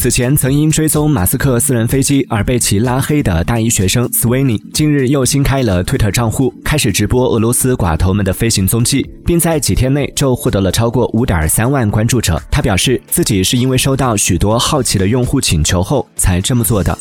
此前曾因追踪马斯克私人飞机而被其拉黑的大一学生 sweeney 近日又新开了 twitter 账户开始直播俄罗斯寡头们的飞行踪迹并在几天内就获得了超过五点三万关注者。他表示自己是因为收到许多好奇的用户请求后才这么做的。